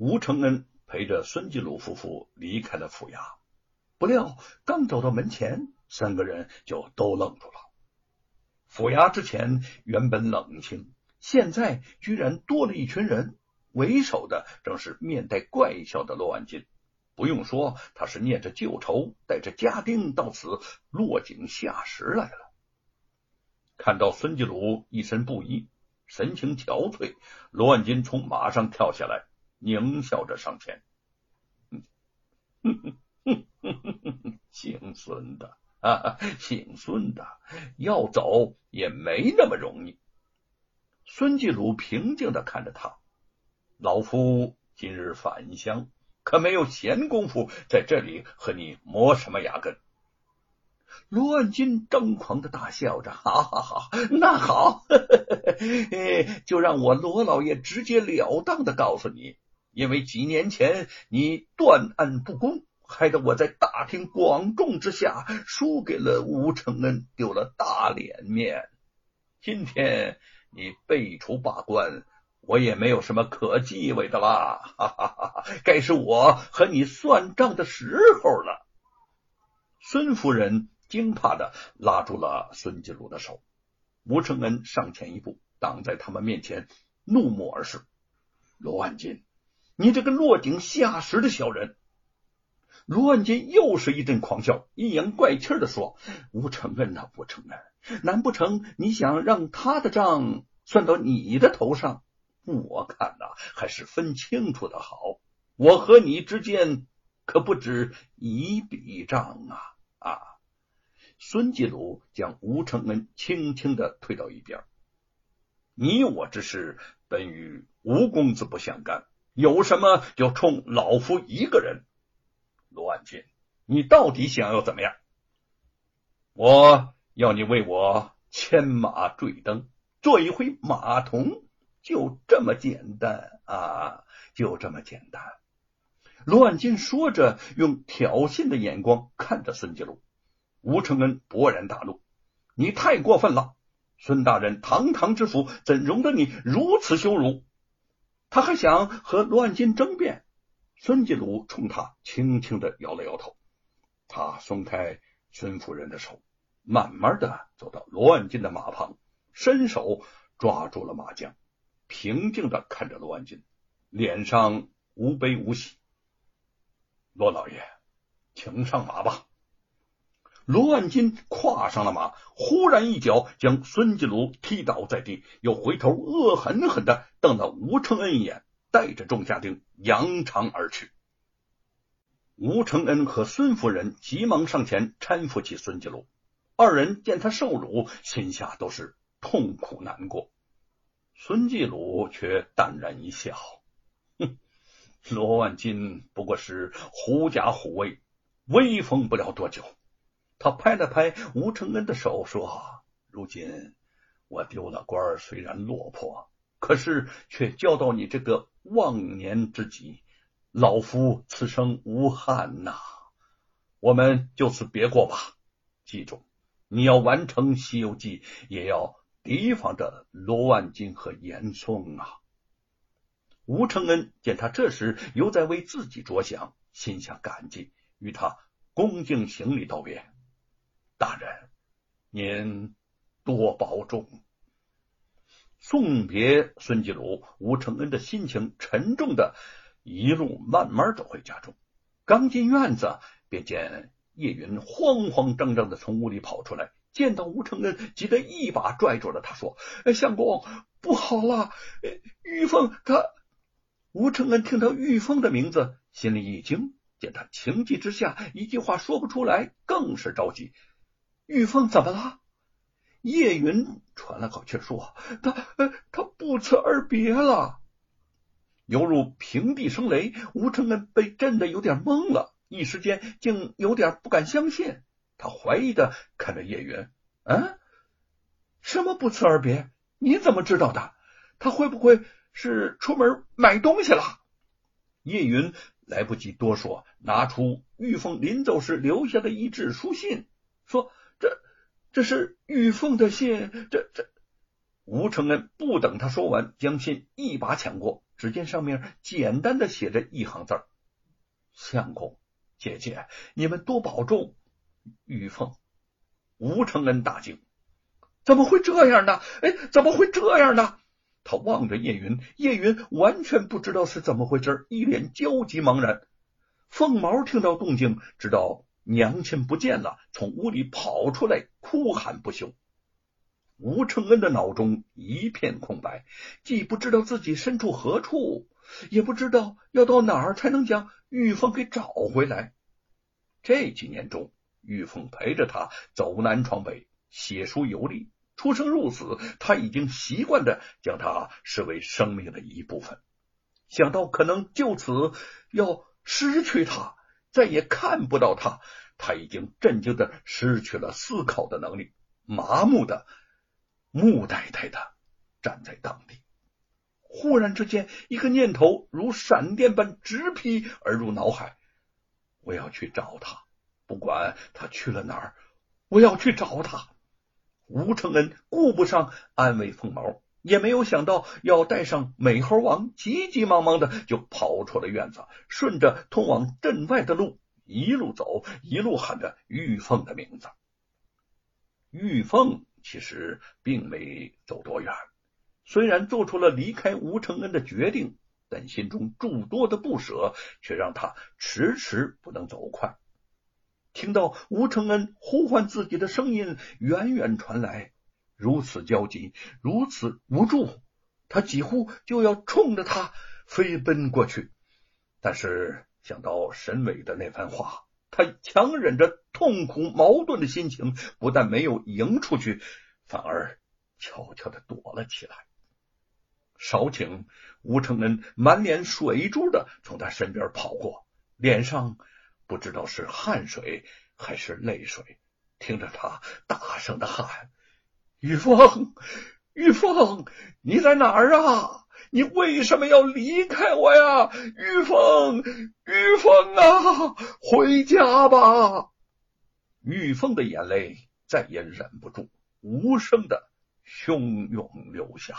吴承恩陪着孙继鲁夫妇离开了府衙，不料刚走到门前，三个人就都愣住了。府衙之前原本冷清，现在居然多了一群人，为首的正是面带怪笑的罗万金。不用说，他是念着旧仇，带着家丁到此落井下石来了。看到孙继鲁一身布衣，神情憔悴，罗万金从马上跳下来，狞笑着上前：“ 姓孙的啊，姓孙的，要走也没那么容易。”孙继鲁平静的看着他：“老夫今日返乡。”可没有闲工夫在这里和你磨什么牙根。罗万金张狂的大笑着，哈哈哈！那好，就让我罗老爷直截了当的告诉你，因为几年前你断案不公，害得我在大庭广众之下输给了吴承恩，丢了大脸面。今天你被除罢官。我也没有什么可忌讳的啦，哈哈哈！该是我和你算账的时候了。孙夫人惊怕的拉住了孙金鲁的手，吴承恩上前一步，挡在他们面前，怒目而视：“罗万金，你这个落井下石的小人！”卢万金又是一阵狂笑，阴阳怪气的说：“吴承恩呐，吴承恩，难不成你想让他的账算到你的头上？”我看呐，还是分清楚的好。我和你之间可不止一笔账啊！啊！孙继鲁将吴承恩轻轻的推到一边。你我之事本与吴公子不相干，有什么就冲老夫一个人。罗万金，你到底想要怎么样？我要你为我牵马坠灯，做一回马童。就这么简单啊！就这么简单。罗万金说着，用挑衅的眼光看着孙继禄。吴承恩勃然大怒：“你太过分了！孙大人堂堂之府，怎容得你如此羞辱？”他还想和罗万金争辩。孙继鲁冲他轻轻的摇了摇头。他松开孙夫人的手，慢慢的走到罗万金的马旁，伸手抓住了马缰。平静的看着罗万金，脸上无悲无喜。罗老爷，请上马吧。罗万金跨上了马，忽然一脚将孙继鲁踢倒在地，又回头恶狠狠的瞪了吴承恩一眼，带着众家丁扬长而去。吴承恩和孙夫人急忙上前搀扶起孙继鲁，二人见他受辱，心下都是痛苦难过。孙继鲁却淡然一笑：“哼，罗万金不过是狐假虎威，威风不了多久。”他拍了拍吴承恩的手，说：“如今我丢了官，虽然落魄，可是却交到你这个忘年之己，老夫此生无憾呐。我们就此别过吧。记住，你要完成《西游记》，也要。”提防着罗万金和严嵩啊！吴承恩见他这时犹在为自己着想，心下感激，与他恭敬行礼道别：“大人，您多保重。”送别孙继鲁，吴承恩的心情沉重的，一路慢慢走回家中。刚进院子，便见叶云慌慌张张的从屋里跑出来。见到吴承恩，急得一把拽住了他，说：“相公，不好了！玉凤他……”吴承恩听到玉凤的名字，心里一惊，见他情急之下一句话说不出来，更是着急。玉凤怎么了？叶云喘了口气说：“他……他不辞而别了。”犹如平地生雷，吴承恩被震得有点懵了，一时间竟有点不敢相信。他怀疑的看着叶云，嗯，什么不辞而别？你怎么知道的？他会不会是出门买东西了？叶云来不及多说，拿出玉凤临走时留下的一纸书信，说：“这是玉凤的信。”这这，吴承恩不等他说完，将信一把抢过，只见上面简单的写着一行字相公，姐姐，你们多保重。”玉凤、吴承恩大惊：“怎么会这样呢？哎，怎么会这样呢？”他望着叶云，叶云完全不知道是怎么回事，一脸焦急茫然。凤毛听到动静，知道娘亲不见了，从屋里跑出来，哭喊不休。吴承恩的脑中一片空白，既不知道自己身处何处，也不知道要到哪儿才能将玉凤给找回来。这几年中，玉凤陪着他走南闯北，写书游历。出生入死，他已经习惯的将他视为生命的一部分。想到可能就此要失去他，再也看不到他，他已经震惊的失去了思考的能力，麻木的、木呆呆的站在当地。忽然之间，一个念头如闪电般直劈而入脑海：我要去找他，不管他去了哪儿，我要去找他。吴承恩顾不上安慰凤毛，也没有想到要带上美猴王，急急忙忙的就跑出了院子，顺着通往镇外的路一路走，一路喊着玉凤的名字。玉凤其实并没走多远，虽然做出了离开吴承恩的决定，但心中诸多的不舍却让他迟迟不能走快。听到吴承恩呼唤自己的声音远远传来，如此焦急，如此无助，他几乎就要冲着他飞奔过去。但是想到沈伟的那番话，他强忍着痛苦矛盾的心情，不但没有迎出去，反而悄悄的躲了起来。少顷，吴承恩满脸水珠的从他身边跑过，脸上。不知道是汗水还是泪水，听着他大声的喊：“玉凤，玉凤，你在哪儿啊？你为什么要离开我呀？玉凤，玉凤啊，回家吧！”玉凤的眼泪再也忍不住，无声的汹涌流下。